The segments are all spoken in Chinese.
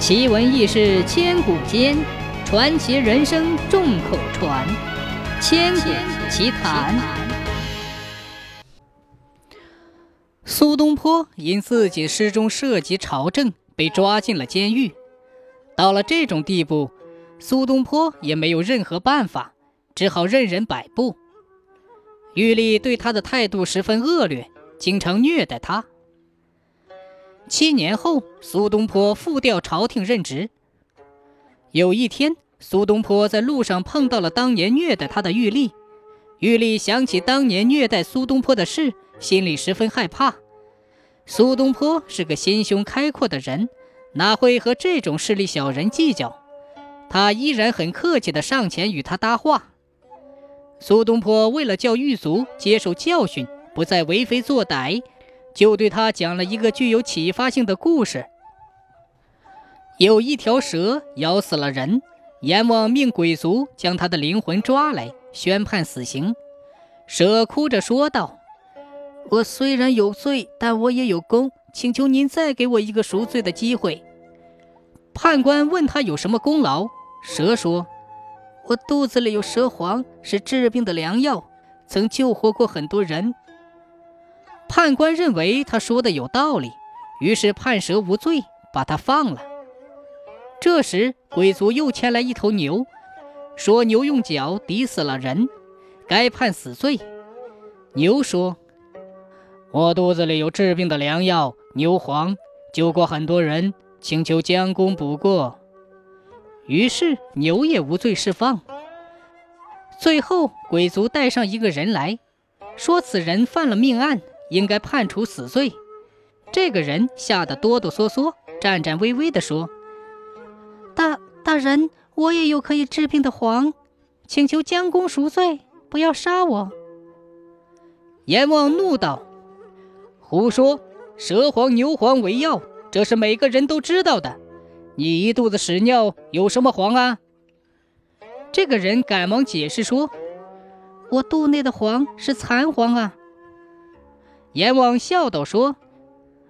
奇闻异事千古间，传奇人生众口传。千古奇谈。苏东坡因自己诗中涉及朝政，被抓进了监狱。到了这种地步，苏东坡也没有任何办法，只好任人摆布。狱吏对他的态度十分恶劣，经常虐待他。七年后，苏东坡复调朝廷任职。有一天，苏东坡在路上碰到了当年虐待他的狱吏。狱吏想起当年虐待苏东坡的事，心里十分害怕。苏东坡是个心胸开阔的人，哪会和这种势利小人计较？他依然很客气地上前与他搭话。苏东坡为了叫狱卒接受教训，不再为非作歹。就对他讲了一个具有启发性的故事。有一条蛇咬死了人，阎王命鬼卒将他的灵魂抓来，宣判死刑。蛇哭着说道：“我虽然有罪，但我也有功，请求您再给我一个赎罪的机会。”判官问他有什么功劳，蛇说：“我肚子里有蛇黄，是治病的良药，曾救活过很多人。”判官认为他说的有道理，于是判蛇无罪，把他放了。这时，鬼族又牵来一头牛，说牛用脚抵死了人，该判死罪。牛说：“我肚子里有治病的良药牛黄，救过很多人，请求将功补过。”于是牛也无罪释放。最后，鬼族带上一个人来说，此人犯了命案。应该判处死罪。这个人吓得哆哆嗦嗦、颤颤巍巍地说：“大大人，我也有可以治病的黄，请求将功赎罪，不要杀我。”阎王怒道：“胡说！蛇黄、牛黄为药，这是每个人都知道的。你一肚子屎尿，有什么黄啊？”这个人赶忙解释说：“我肚内的黄是残黄啊。”阎王笑道：“说，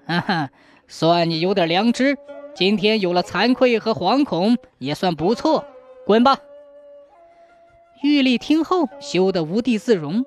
哈哈，算你有点良知，今天有了惭愧和惶恐，也算不错。滚吧！”玉立听后羞得无地自容，